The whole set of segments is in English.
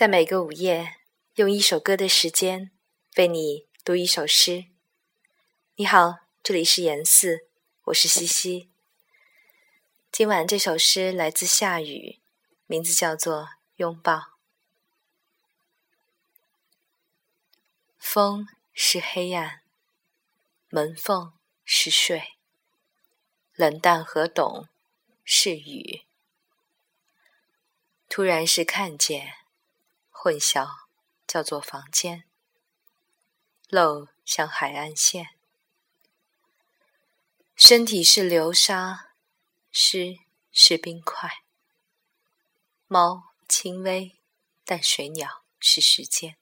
在每个午夜，用一首歌的时间为你读一首诗。你好，这里是严四，我是西西。今晚这首诗来自夏雨，名字叫做《拥抱》。风是黑暗，门缝是睡，冷淡和懂是雨。突然是看见。混淆叫做房间，漏像海岸线，身体是流沙，湿是冰块，猫轻微，但水鸟是时间，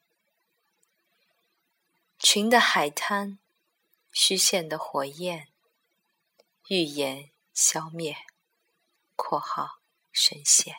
群的海滩，虚线的火焰，预言消灭（括号深陷），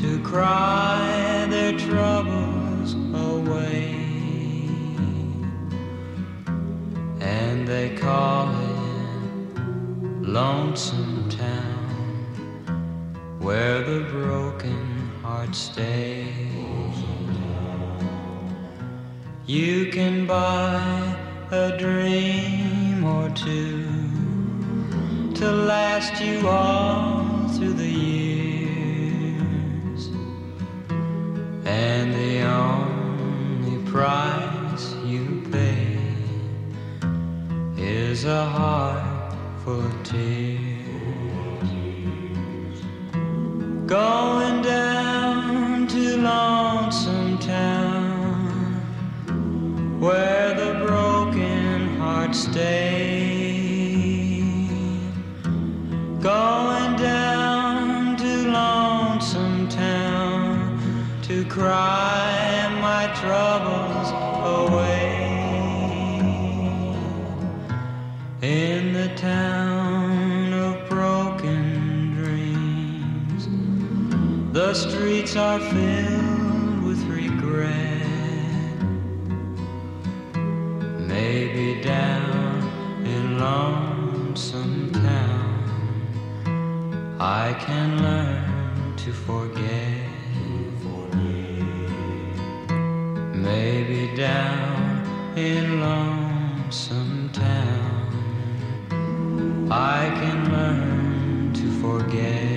to cry their troubles. away, and they call it Lonesome Town, where the broken heart stays. You can buy a dream or two to last you all through the years, and the only price you pay is a heart full of tears. Going down to Lonesome Town, where the broken hearts stay. Cry my troubles away in the town of broken dreams. The streets are filled with regret. Maybe down in lonesome town, I can learn to forget. baby down in lonesome town. I can learn to forget.